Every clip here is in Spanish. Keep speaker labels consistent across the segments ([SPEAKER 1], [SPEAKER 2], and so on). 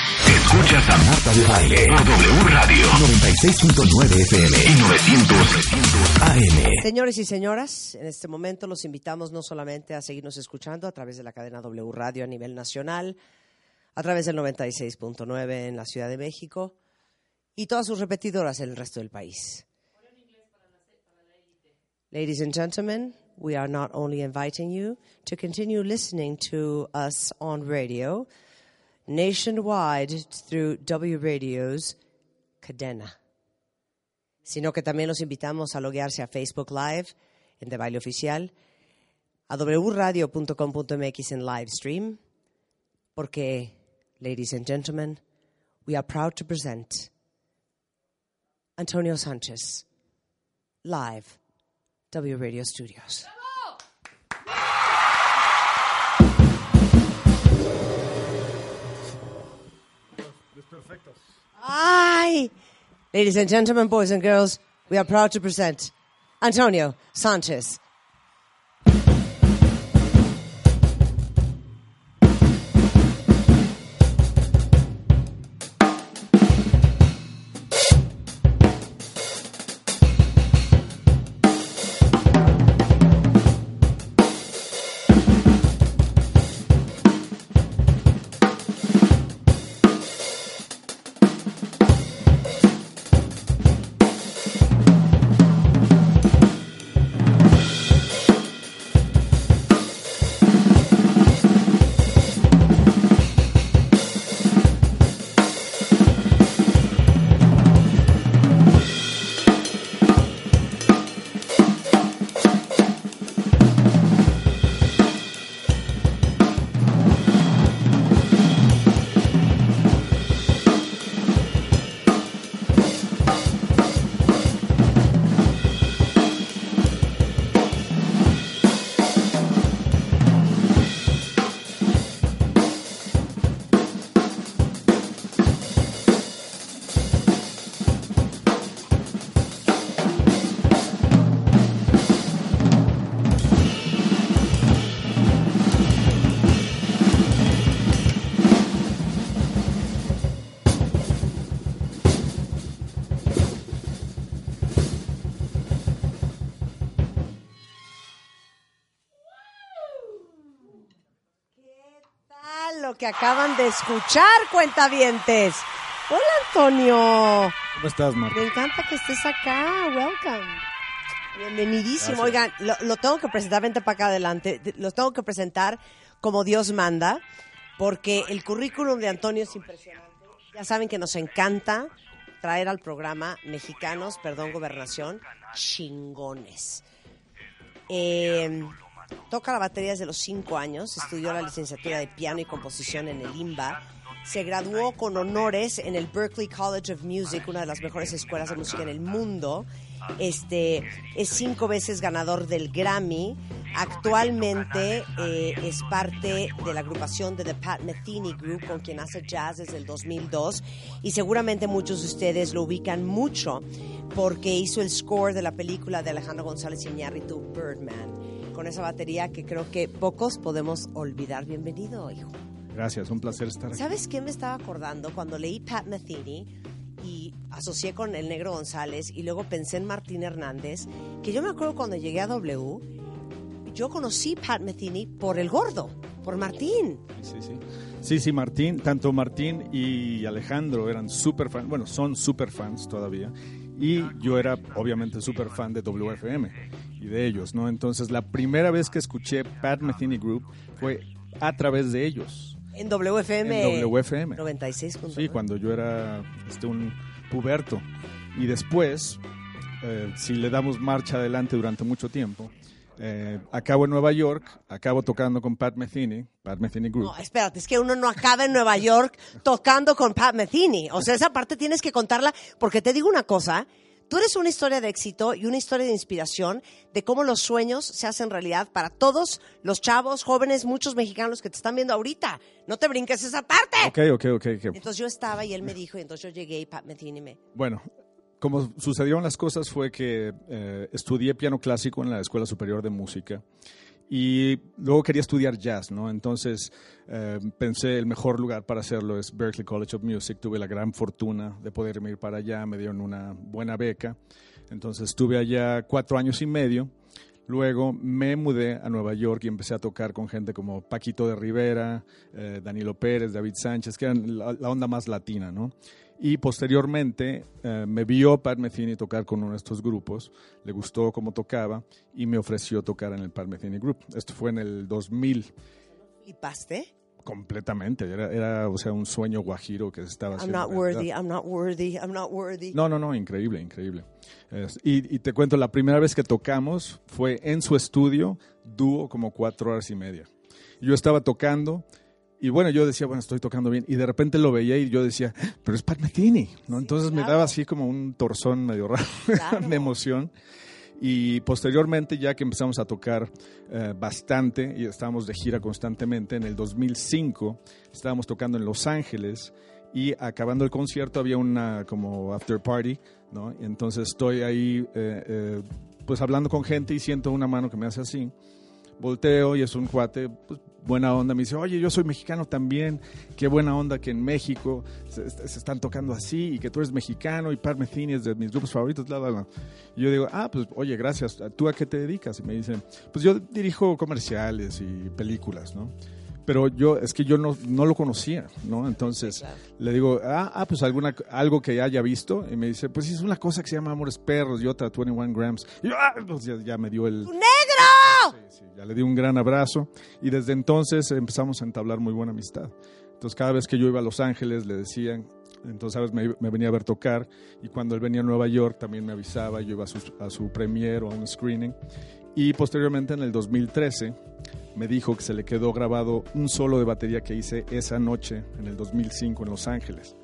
[SPEAKER 1] Escuchas a Marta de Baile por W Radio 96.9 FM y 900 AM.
[SPEAKER 2] Señores y señoras, en este momento los invitamos no solamente a seguirnos escuchando a través de la cadena W Radio a nivel nacional, a través del 96.9 en la Ciudad de México y todas sus repetidoras en el resto del país. Ladies and gentlemen, we are not only inviting you to continue listening to us on radio nationwide through W Radio's cadena, sino que también los invitamos a loguearse a Facebook Live en De Baile Oficial, a wradio.com.mx en live stream, porque, ladies and gentlemen, we are proud to present Antonio Sanchez live W Radio Studios. Ay! Ladies and gentlemen, boys and girls, we are proud to present Antonio Sanchez. Que acaban de escuchar, cuentavientes? Hola, Antonio.
[SPEAKER 3] ¿Cómo estás, Marta?
[SPEAKER 2] Me encanta que estés acá. Welcome. Bienvenidísimo.
[SPEAKER 3] Gracias.
[SPEAKER 2] Oigan, lo, lo tengo que presentar, vente para acá adelante. Lo tengo que presentar como Dios manda, porque el currículum de Antonio es impresionante. Ya saben que nos encanta traer al programa mexicanos, perdón, gobernación, chingones. Eh, toca la batería desde los cinco años, estudió la licenciatura de piano y composición en el IMBA, se graduó con honores en el Berklee College of Music, una de las mejores escuelas de música en el mundo. Este es cinco veces ganador del Grammy. Actualmente eh, es parte de la agrupación de The Pat Metheny Group, con quien hace jazz desde el 2002. Y seguramente muchos de ustedes lo ubican mucho porque hizo el score de la película de Alejandro González Iñárritu, Birdman. Con esa batería que creo que pocos podemos olvidar. Bienvenido, hijo.
[SPEAKER 3] Gracias, un placer estar aquí.
[SPEAKER 2] ¿Sabes qué me estaba acordando cuando leí Pat Metheny y asocié con el negro González y luego pensé en Martín Hernández? Que yo me acuerdo cuando llegué a W, yo conocí Pat Metheny por el gordo, por Martín.
[SPEAKER 3] Sí, sí. Sí, sí, Martín, tanto Martín y Alejandro eran súper fans, bueno, son súper fans todavía. Y yo era obviamente súper fan de WFM y de ellos, ¿no? Entonces, la primera vez que escuché Pat Metheny Group fue a través de ellos.
[SPEAKER 2] En WFM.
[SPEAKER 3] En WFM.
[SPEAKER 2] 96.9.
[SPEAKER 3] Sí, cuando yo era este, un puberto. Y después, eh, si le damos marcha adelante durante mucho tiempo, Eh, acabo en Nueva York, acabo tocando con Pat Metheny, Pat Metheny Group.
[SPEAKER 2] No, espérate, es que uno no acaba en Nueva York tocando con Pat Metheny. O sea, esa parte tienes que contarla, porque te digo una cosa, tú eres una historia de éxito y una historia de inspiración de cómo los sueños se hacen realidad para todos los chavos, jóvenes, muchos mexicanos que te están viendo ahorita. No te brinques esa parte.
[SPEAKER 3] Ok, ok, ok. ok.
[SPEAKER 2] Entonces yo estaba y él me dijo, y entonces yo llegué y Pat Metheny me...
[SPEAKER 3] Bueno, como sucedieron las cosas fue que eh, estudié piano clásico en la Escuela Superior de Música y luego quería estudiar jazz, ¿no? Entonces eh, pensé el mejor lugar para hacerlo es Berklee College of Music. Tuve la gran fortuna de poder ir para allá, me dieron una buena beca. Entonces estuve allá cuatro años y medio. Luego me mudé a Nueva York y empecé a tocar con gente como Paquito de Rivera, eh, Danilo Pérez, David Sánchez, que eran la, la onda más latina, ¿no? Y posteriormente eh, me vio Pat Metheny tocar con uno de estos grupos, le gustó cómo tocaba y me ofreció tocar en el Pat Metheny Group. Esto fue en el 2000
[SPEAKER 2] ¿Flipaste?
[SPEAKER 3] completamente, era, era o sea, un sueño guajiro que se estaba
[SPEAKER 2] I'm
[SPEAKER 3] haciendo.
[SPEAKER 2] not
[SPEAKER 3] realidad.
[SPEAKER 2] worthy, I'm not worthy, I'm not worthy.
[SPEAKER 3] No, no, no, increíble, increíble. Es- y, y te cuento, la primera vez que tocamos fue en su estudio, dúo como cuatro horas y media. Yo estaba tocando y bueno, yo decía, bueno, estoy tocando bien. Y de repente lo veía y yo decía, pero es Pat Metheny, ¿no? Entonces me
[SPEAKER 2] claro.
[SPEAKER 3] daba así como un torzón medio raro
[SPEAKER 2] Claro.
[SPEAKER 3] de emoción. Y posteriormente, ya que empezamos a tocar eh, bastante y estábamos de gira constantemente, en el 2005 estábamos tocando en Los Ángeles y acabando el concierto había una como after party, ¿no? Entonces estoy ahí eh, eh, pues hablando con gente y siento una mano que me hace así. Volteo y es un cuate, pues, buena onda. Me dice, oye, yo soy mexicano también. Qué buena onda que en México se, se están tocando así y que tú eres mexicano y Pat Metheny es de mis grupos favoritos, bla, bla, bla. Y yo digo, ah, pues, oye, gracias. ¿Tú a qué te dedicas? Y me dice, pues yo dirijo comerciales y películas, ¿no? Pero yo, es que yo no, no lo conocía, ¿no? Entonces
[SPEAKER 2] Sí, claro.
[SPEAKER 3] le digo, ah, ah, pues alguna, algo que haya visto. Y me dice, pues es una cosa que se llama Amores Perros y otra 21 Grams. Y yo, ah, pues ya, ya me dio el... Ya le di un gran abrazo y desde entonces empezamos a entablar muy buena amistad. Entonces cada vez que yo iba a Los Ángeles le decían, entonces sabes, me, me venía a ver tocar y cuando él venía a Nueva York también me avisaba, yo iba a su, a su premiere o a un screening y posteriormente en el 2013 me dijo que se le quedó grabado un solo de batería que hice esa noche en el 2005 en Los Ángeles.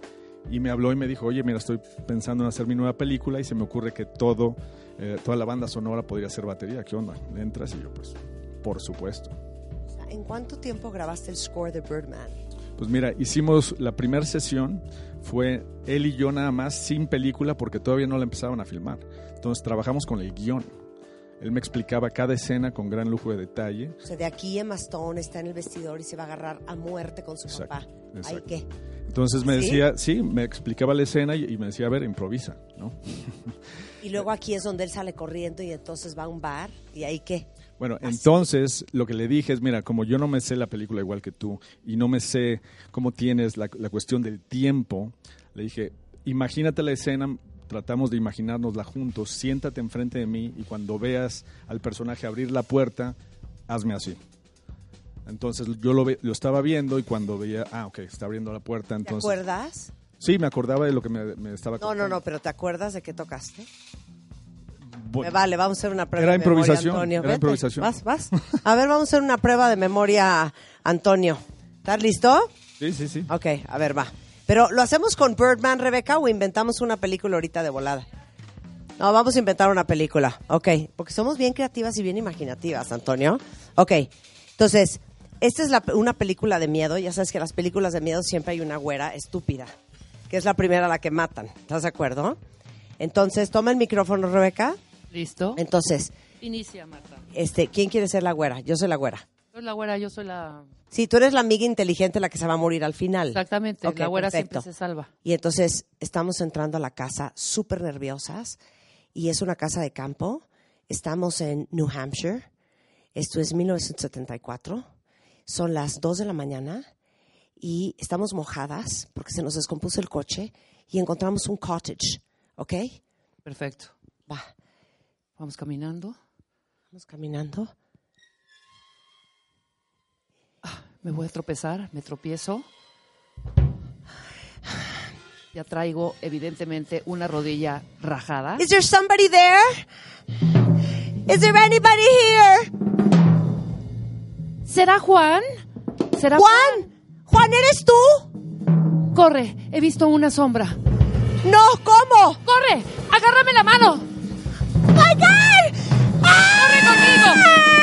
[SPEAKER 3] Y me habló y me dijo, oye, mira, estoy pensando en hacer mi nueva película y se me ocurre que todo, eh, toda la banda sonora podría ser batería. ¿Qué onda? ¿Le entras? Y yo, pues, por supuesto.
[SPEAKER 2] ¿En cuánto tiempo grabaste el score de Birdman?
[SPEAKER 3] Pues mira, hicimos la primera sesión, fue él y yo nada más, sin película, porque todavía no la empezaban a filmar. Entonces trabajamos con el guion. Él me explicaba cada escena con gran lujo de detalle.
[SPEAKER 2] O sea, de aquí Emma Stone está en el vestidor y se va a agarrar a muerte con su
[SPEAKER 3] Exacto,
[SPEAKER 2] papá. ¿Ay
[SPEAKER 3] exacto.
[SPEAKER 2] qué?
[SPEAKER 3] Entonces me
[SPEAKER 2] ¿Sí?
[SPEAKER 3] decía, sí, me explicaba la escena y, y me decía, a ver, improvisa, ¿no?
[SPEAKER 2] Y luego aquí es donde él sale corriendo y entonces va a un bar y ahí qué.
[SPEAKER 3] Bueno, entonces lo que le dije es, mira, como yo no me sé la película igual que tú y no me sé cómo tienes la, la cuestión del tiempo, le dije, imagínate la escena, tratamos de imaginárnosla juntos, siéntate enfrente de mí y cuando veas al personaje abrir la puerta, hazme así. Entonces yo lo, ve- lo estaba viendo y cuando veía, ah, ok, está abriendo la puerta,
[SPEAKER 2] ¿Te
[SPEAKER 3] entonces...
[SPEAKER 2] acuerdas?
[SPEAKER 3] Sí, me acordaba de lo que me, me estaba
[SPEAKER 2] No, no, no, pero ¿te acuerdas de qué tocaste?
[SPEAKER 3] Bueno,
[SPEAKER 2] Me vale, vamos a hacer una prueba
[SPEAKER 3] Era
[SPEAKER 2] de memoria,
[SPEAKER 3] improvisación,
[SPEAKER 2] Antonio.
[SPEAKER 3] era
[SPEAKER 2] Vete,
[SPEAKER 3] improvisación.
[SPEAKER 2] Vas, vas. A ver, vamos a hacer una prueba de memoria, Antonio. ¿Estás listo?
[SPEAKER 3] Sí, sí, sí.
[SPEAKER 2] Ok, a ver, va. Pero, ¿lo hacemos con Birdman, Rebeca, o inventamos una película ahorita de volada? No, vamos a inventar una película. Ok, porque somos bien creativas y bien imaginativas, Antonio. Ok, entonces, esta es la- una película de miedo. Ya sabes que en las películas de miedo siempre hay una güera estúpida, que es la primera a la que matan. ¿Estás de acuerdo? Entonces, toma el micrófono, Rebeca.
[SPEAKER 4] ¿Listo?
[SPEAKER 2] Entonces,
[SPEAKER 4] Inicia, Marta.
[SPEAKER 2] este, ¿quién quiere ser la güera? Yo soy la güera.
[SPEAKER 4] Soy la güera, yo soy la...
[SPEAKER 2] Sí, tú eres la amiga inteligente la que se va a morir al final.
[SPEAKER 4] Exactamente,
[SPEAKER 2] Ok,
[SPEAKER 4] la güera
[SPEAKER 2] perfecto.
[SPEAKER 4] siempre se salva.
[SPEAKER 2] Y entonces estamos entrando a la casa súper nerviosas y es una casa de campo. Estamos en New Hampshire. Esto es 1974. Son las 2 de la mañana y estamos mojadas porque se nos descompuso el coche y encontramos un cottage. ¿Ok?
[SPEAKER 4] Perfecto.
[SPEAKER 2] Va,
[SPEAKER 4] Vamos caminando.
[SPEAKER 2] vamos caminando.
[SPEAKER 4] Me voy a tropezar, me tropiezo. Ya traigo, evidentemente, una rodilla rajada.
[SPEAKER 2] Is there somebody there? Is there anybody here?
[SPEAKER 4] ¿Será Juan? ¿Será
[SPEAKER 2] Juan, Juan, ¿eres tú?
[SPEAKER 4] Corre, he visto una sombra.
[SPEAKER 2] No, ¿cómo?
[SPEAKER 4] ¡Corre! ¡Agárrame la mano!
[SPEAKER 2] ¡My God!
[SPEAKER 4] ¡Corre conmigo! ¡Corre conmigo!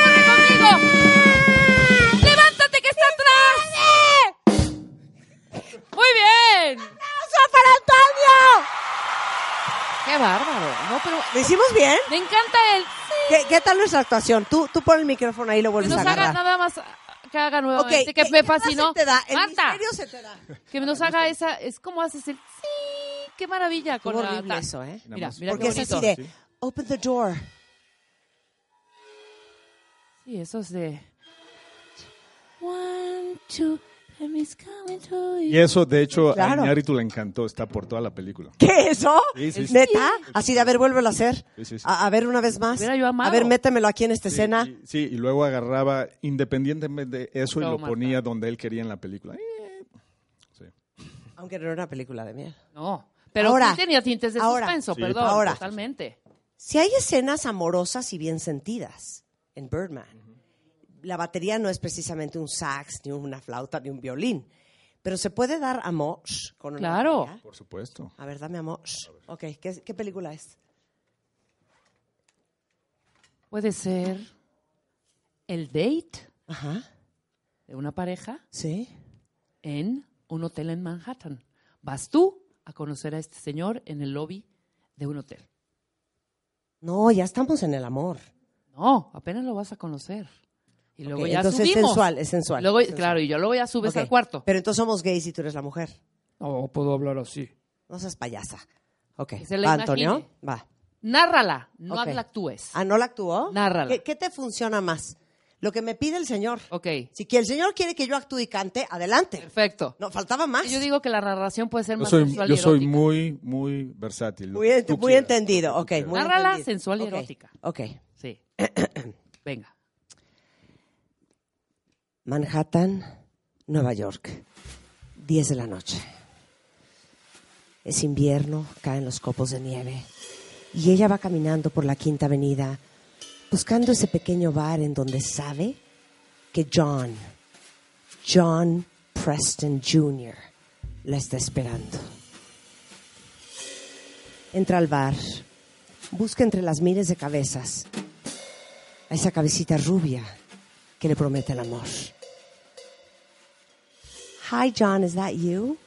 [SPEAKER 4] Pero
[SPEAKER 2] ¿Lo hicimos bien?
[SPEAKER 4] me encanta el...
[SPEAKER 2] ¿Qué, qué tal nuestra actuación? Tú, tú pon el micrófono ahí y lo
[SPEAKER 4] Que
[SPEAKER 2] vuelves
[SPEAKER 4] nos
[SPEAKER 2] a
[SPEAKER 4] haga
[SPEAKER 2] agarrar.
[SPEAKER 4] nada más... Que haga nuevamente, que
[SPEAKER 2] ¿qué-
[SPEAKER 4] me
[SPEAKER 2] qué más
[SPEAKER 4] fascinó.
[SPEAKER 2] se te da? El
[SPEAKER 4] Marta,
[SPEAKER 2] misterio se te da.
[SPEAKER 4] que nos haga esa... Es como haces el... Sí, qué maravilla. Con la-
[SPEAKER 2] horrible eso, ¿eh?
[SPEAKER 4] Mira, mira
[SPEAKER 2] Porque es
[SPEAKER 4] bonito.
[SPEAKER 2] así de, open the door.
[SPEAKER 4] Sí, eso es de... One, two,
[SPEAKER 3] Y eso, de hecho,
[SPEAKER 2] Claro.
[SPEAKER 3] a Iñárritu le encantó, está por toda la película.
[SPEAKER 2] ¿Qué eso?
[SPEAKER 3] Sí, sí, sí.
[SPEAKER 2] ¿Neta? Así de, a ver, vuélvelo a hacer.
[SPEAKER 3] Sí, sí, sí.
[SPEAKER 2] A, a ver, una vez más. A ver, métemelo aquí en esta
[SPEAKER 3] Sí,
[SPEAKER 2] escena.
[SPEAKER 3] y- sí, y luego agarraba independientemente de eso y lo
[SPEAKER 4] Marta.
[SPEAKER 3] ponía donde él quería en la película. Eh, sí.
[SPEAKER 2] Aunque no era una película de miel.
[SPEAKER 4] No, pero
[SPEAKER 2] Ahora,
[SPEAKER 4] sí tenía tintes de
[SPEAKER 2] ahora,
[SPEAKER 4] suspenso,
[SPEAKER 3] Sí,
[SPEAKER 4] perdón,
[SPEAKER 2] ahora.
[SPEAKER 4] totalmente.
[SPEAKER 2] Si hay escenas amorosas y bien sentidas en Birdman, la batería no es precisamente un sax, ni una flauta, ni un violín, pero se puede dar amor con una
[SPEAKER 4] Claro.
[SPEAKER 2] batería.
[SPEAKER 3] Por supuesto.
[SPEAKER 2] A ver, dame amor. Ok, ¿qué, qué película es?
[SPEAKER 4] Puede ser el date
[SPEAKER 2] Ajá,
[SPEAKER 4] de una pareja
[SPEAKER 2] sí.
[SPEAKER 4] en un hotel en Manhattan. Vas tú a conocer a este señor en el lobby de un hotel.
[SPEAKER 2] No, ya estamos en el amor.
[SPEAKER 4] No, apenas lo vas a conocer. Y luego
[SPEAKER 2] Ok,
[SPEAKER 4] ya
[SPEAKER 2] entonces es
[SPEAKER 4] subimos.
[SPEAKER 2] sensual, es sensual.
[SPEAKER 4] Luego,
[SPEAKER 2] es sensual.
[SPEAKER 4] Claro, y yo luego ya subes
[SPEAKER 2] Ok,
[SPEAKER 4] al cuarto.
[SPEAKER 2] Pero entonces somos gays y tú eres la mujer.
[SPEAKER 4] No puedo hablar así.
[SPEAKER 2] No seas payasa. Ok.
[SPEAKER 4] Se
[SPEAKER 2] ¿Va. Antonio? Va.
[SPEAKER 4] Nárrala, no
[SPEAKER 2] Ok.
[SPEAKER 4] la actúes.
[SPEAKER 2] Ah, ¿no la actuó?
[SPEAKER 4] Nárrala.
[SPEAKER 2] ¿Qué, qué te funciona más? Lo que me pide el señor.
[SPEAKER 4] Ok,
[SPEAKER 2] Si que el señor quiere que yo actúe y cante, adelante.
[SPEAKER 4] perfecto.
[SPEAKER 2] No, faltaba más.
[SPEAKER 4] Yo digo que la narración puede ser
[SPEAKER 3] Yo
[SPEAKER 4] más
[SPEAKER 3] soy,
[SPEAKER 4] sensual
[SPEAKER 3] yo
[SPEAKER 4] y
[SPEAKER 3] soy muy, muy versátil.
[SPEAKER 2] muy ent- muy entendido. Ok, muy
[SPEAKER 4] Nárrala
[SPEAKER 2] entendido.
[SPEAKER 4] sensual y
[SPEAKER 2] Ok,
[SPEAKER 4] erótica.
[SPEAKER 2] Ok.
[SPEAKER 4] Sí. Venga.
[SPEAKER 2] Manhattan, Nueva York. 10 de la noche. Es invierno, caen los copos de nieve. Y ella va caminando por la Quinta Avenida, buscando ese pequeño bar en donde sabe que John, John Preston Jr., la está esperando. Entra al bar, busca entre las miles de cabezas a esa cabecita rubia que le promete el amor. Hi, John, is that you?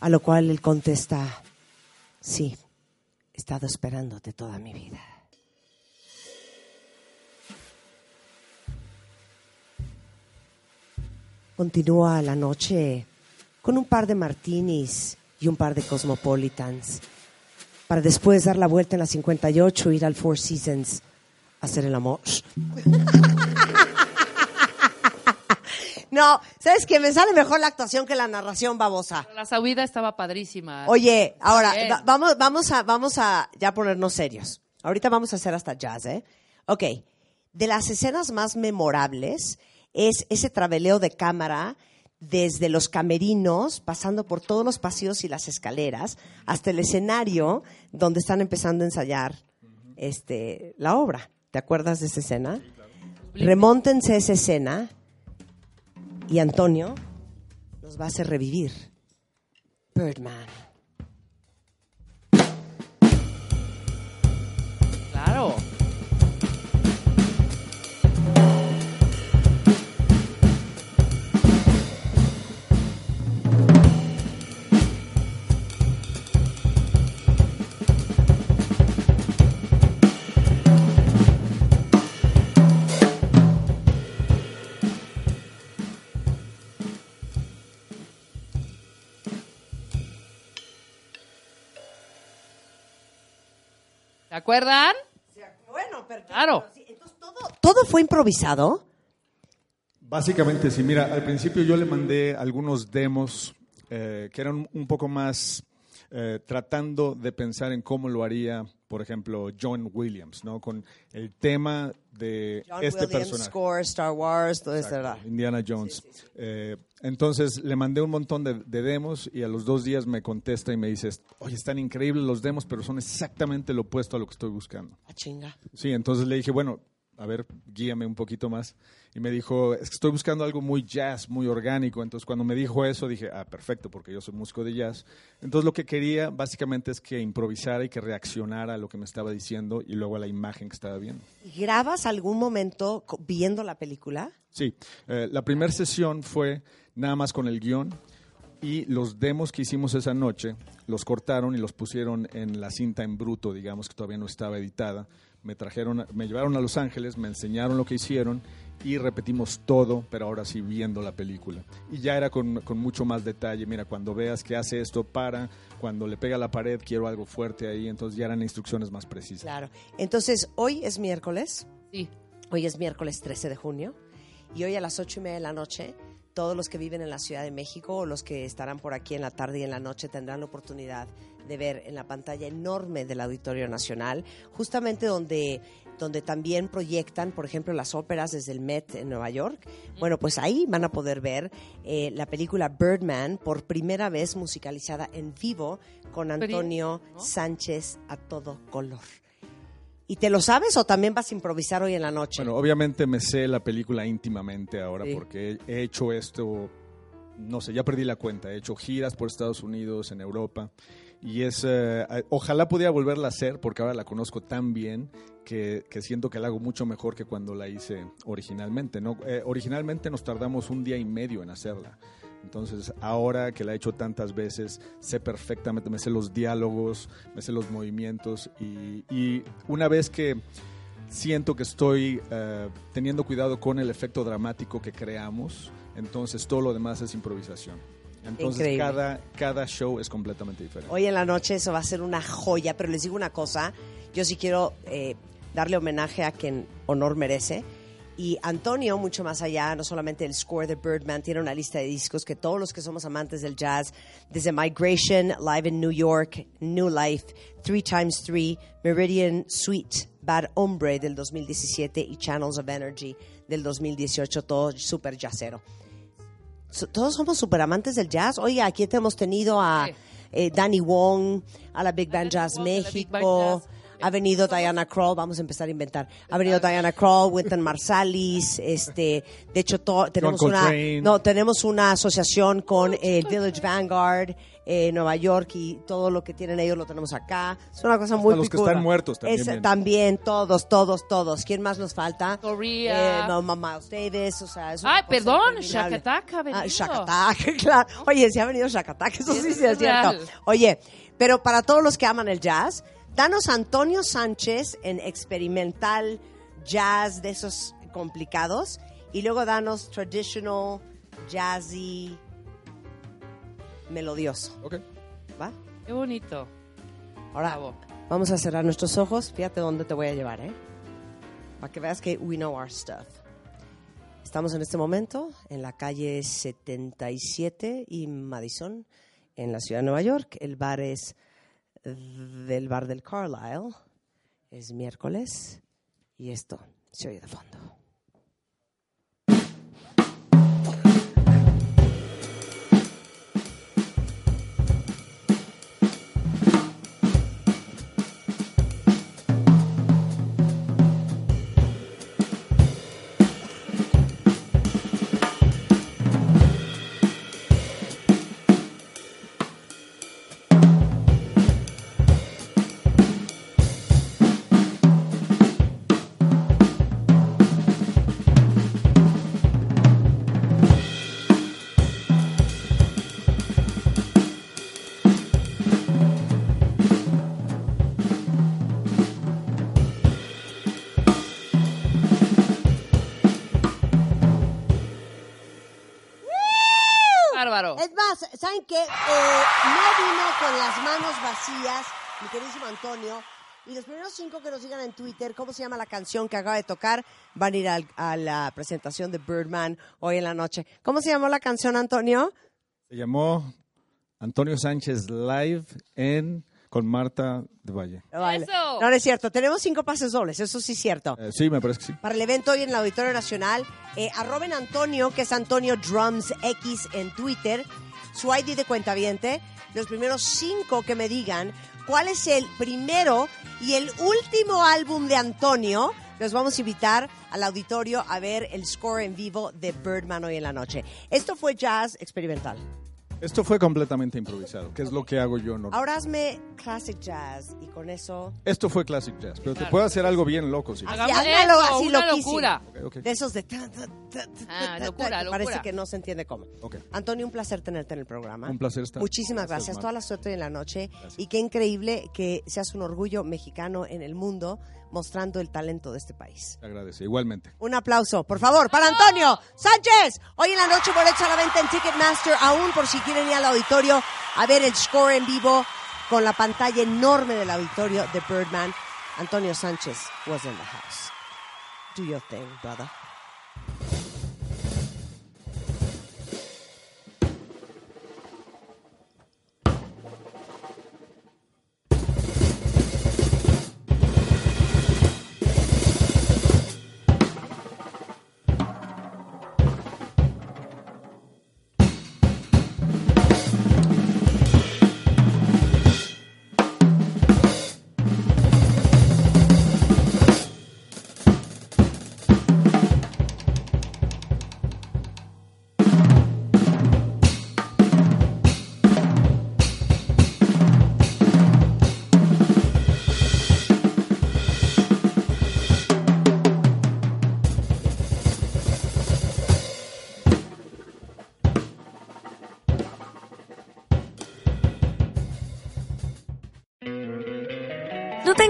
[SPEAKER 2] A lo cual él contesta, sí, he estado esperándote toda mi vida. Continúa la noche con un par de martinis y un par de cosmopolitans para después dar la vuelta en la 58 e ir al Four Seasons hacer el amor. No, ¿sabes qué? Me sale mejor la actuación que la narración babosa.
[SPEAKER 4] La subida estaba padrísima.
[SPEAKER 2] Oye, ahora, va- vamos, vamos, a, vamos a ya ponernos serios. Ahorita vamos a hacer hasta jazz, ¿eh? Ok, de las escenas más memorables es ese traveleo de cámara desde los camerinos, pasando por todos los pasillos y las escaleras, hasta el escenario donde están empezando a ensayar este, la obra. ¿Te acuerdas de esa escena? Remóntense a esa escena y Antonio nos va a hacer revivir Birdman.
[SPEAKER 4] Claro. Acuerdan?
[SPEAKER 2] Bueno, perfecto.
[SPEAKER 4] Claro.
[SPEAKER 2] Entonces todo, todo fue improvisado.
[SPEAKER 3] Básicamente, sí, mira, al principio yo le mandé algunos demos eh, que eran un poco más eh, tratando de pensar en cómo lo haría por ejemplo, John Williams, ¿no? Con el tema de
[SPEAKER 2] John
[SPEAKER 3] este
[SPEAKER 2] Williams,
[SPEAKER 3] personaje.
[SPEAKER 2] Score, Star Wars.
[SPEAKER 3] Indiana Jones. Eh, entonces le mandé un montón de, de demos y a los dos días me contesta y me dice, oye, están increíbles los demos, pero son exactamente lo opuesto a lo que estoy buscando.
[SPEAKER 2] Ah, chinga.
[SPEAKER 3] Sí, entonces le dije, bueno, a ver, guíame un poquito más. Y me dijo, es que estoy buscando algo muy jazz, muy orgánico. Entonces cuando me dijo eso dije, ah, perfecto, porque yo soy músico de jazz. Entonces lo que quería básicamente es que improvisara y que reaccionara a lo que me estaba diciendo y luego a la imagen que estaba viendo.
[SPEAKER 2] ¿Y ¿Grabas algún momento viendo la película?
[SPEAKER 3] Sí, eh, la primera sesión fue nada más con el guion y los demos que hicimos esa noche los cortaron y los pusieron en la cinta en bruto, digamos que todavía no estaba editada. Me trajeron, me llevaron a Los Ángeles, me enseñaron lo que hicieron y repetimos todo, pero ahora sí viendo la película. Y ya era con, con mucho más detalle. Mira, cuando veas que hace esto, para. Cuando le pega a la pared, quiero algo fuerte ahí. Entonces ya eran instrucciones más precisas.
[SPEAKER 2] Claro. Entonces, hoy es miércoles.
[SPEAKER 4] Sí.
[SPEAKER 2] Hoy es miércoles 13 de junio. Y hoy a las ocho y media de la noche, todos los que viven en la Ciudad de México o los que estarán por aquí en la tarde y en la noche tendrán la oportunidad de ver en la pantalla enorme del Auditorio Nacional, justamente donde, donde también proyectan, por ejemplo, las óperas desde el Met en Nueva York. Bueno, pues ahí van a poder ver eh, la película Birdman por primera vez musicalizada en vivo con Antonio. Sánchez a todo color. ¿Y te lo sabes o también vas a improvisar hoy en la noche?
[SPEAKER 3] Bueno, obviamente me sé la película íntimamente ahora
[SPEAKER 2] Sí.
[SPEAKER 3] porque he, he hecho esto, no sé, ya perdí la cuenta. He hecho giras por Estados Unidos, en Europa. Y es, eh, ojalá pudiera volverla a hacer porque ahora la conozco tan bien que, que siento que la hago mucho mejor que cuando la hice originalmente. ¿no? Eh, originalmente nos tardamos un día y medio en hacerla. Entonces, ahora que la he hecho tantas veces, sé perfectamente, me sé los diálogos, me sé los movimientos y, y una vez que siento que estoy eh, teniendo cuidado con el efecto dramático que creamos, entonces todo lo demás es improvisación. Entonces
[SPEAKER 2] Increíble.
[SPEAKER 3] cada, cada show es completamente diferente.
[SPEAKER 2] Hoy en la noche eso va a ser una joya, pero les digo una cosa, yo sí quiero eh, darle homenaje a quien honor merece. Y Antonio, mucho más allá, no solamente el score de Birdman, tiene una lista de discos que todos los que somos amantes del jazz, desde Migration, Live in New York, New Life, Three Times Three, Meridian Suite, Bad Hombre del 2017 y Channels of Energy del 2018, todo súper jazzero. Todos somos super amantes del jazz. Oye, aquí te hemos tenido a eh, Danny Wong, a la Big Band Jazz México. Ha venido Diana Kroll, vamos a empezar a inventar. Ha venido Diana Kroll, Wynton Marsalis, este, de hecho to- tenemos una, no, tenemos una asociación con el Village Vanguard, eh, Nueva York y todo lo que tienen ellos lo tenemos acá. Es una cosa muy
[SPEAKER 3] los que están muertos también
[SPEAKER 2] Es- también, todos, todos, todos. ¿Quién más nos falta?
[SPEAKER 4] Korea.
[SPEAKER 2] Eh, no, Miles Davis, o sea, es
[SPEAKER 4] Ay, perdón. Shakataka ha venido.
[SPEAKER 2] Ah, Shakataka, claro. Oye, si ha venido Shakataka, eso sí, sí es
[SPEAKER 4] es
[SPEAKER 2] cierto. Oye, pero para todos los que aman el jazz, danos Antonio Sánchez en experimental jazz de esos complicados y luego danos traditional, jazzy, melodioso.
[SPEAKER 3] Ok.
[SPEAKER 2] ¿Va?
[SPEAKER 4] Qué bonito.
[SPEAKER 2] Ahora
[SPEAKER 4] Bravo.
[SPEAKER 2] vamos a cerrar nuestros ojos. Fíjate dónde te voy a llevar, ¿eh? Para que veas que we know our stuff. Estamos en este momento en la calle 77 y Madison, en la ciudad de Nueva York. El bar es del bar del Carlisle. Es miércoles y esto se oye de fondo. Más, ¿saben qué? Eh, no vino con las manos vacías, mi queridísimo Antonio. Y los primeros cinco que nos digan en Twitter cómo se llama la canción que acaba de tocar van a ir al- a la presentación de Birdman hoy en la noche. ¿Cómo se llamó la canción, Antonio?
[SPEAKER 3] Se llamó Antonio Sánchez Live en Con Marta de Valle.
[SPEAKER 2] Vale.
[SPEAKER 4] ¡Eso!
[SPEAKER 2] No, no es cierto. Tenemos cinco pases dobles, eso sí es cierto.
[SPEAKER 3] Eh, sí, me parece que sí.
[SPEAKER 2] Para el evento hoy en el Auditorio Nacional, eh, arroben Antonio, que es Antonio Drums X en Twitter, su ID de cuentaviente, los primeros cinco que me digan cuál es el primero y el último álbum de Antonio. Los vamos a invitar al auditorio a ver el score en vivo de Birdman hoy en la noche. Esto fue jazz experimental.
[SPEAKER 3] Esto fue completamente improvisado, que es lo que hago yo normalmente.
[SPEAKER 2] Ahora hazme classic jazz y con eso...
[SPEAKER 3] Esto fue Classic Jazz, pero te
[SPEAKER 4] Claro.
[SPEAKER 3] puedo hacer algo bien loco. Si
[SPEAKER 4] Hagamos
[SPEAKER 2] Sí, hágalo
[SPEAKER 4] eso,
[SPEAKER 2] así
[SPEAKER 4] una
[SPEAKER 2] loquísimo.
[SPEAKER 4] locura.
[SPEAKER 3] Ok, ok.
[SPEAKER 2] De esos de... ta, ta, ta, ta,
[SPEAKER 4] Ah,
[SPEAKER 2] ta,
[SPEAKER 4] locura,
[SPEAKER 2] que Parece
[SPEAKER 4] locura.
[SPEAKER 2] que no se entiende cómo.
[SPEAKER 3] Ok.
[SPEAKER 2] Antonio, un placer tenerte en el programa.
[SPEAKER 3] Un placer estar.
[SPEAKER 2] Muchísimas
[SPEAKER 3] Gracias.
[SPEAKER 2] Toda la suerte en la noche. Y qué increíble que seas un orgullo mexicano en el mundo mostrando el talento de este país.
[SPEAKER 3] Te agradece. Igualmente.
[SPEAKER 2] Un aplauso, por favor, para Antonio Sánchez. Hoy en la noche boletos a la venta en Ticketmaster, aún por si quieren ir al auditorio a ver el score en vivo con la pantalla enorme del auditorio de Birdman. Antonio Sánchez was in the house. Do your thing, brother.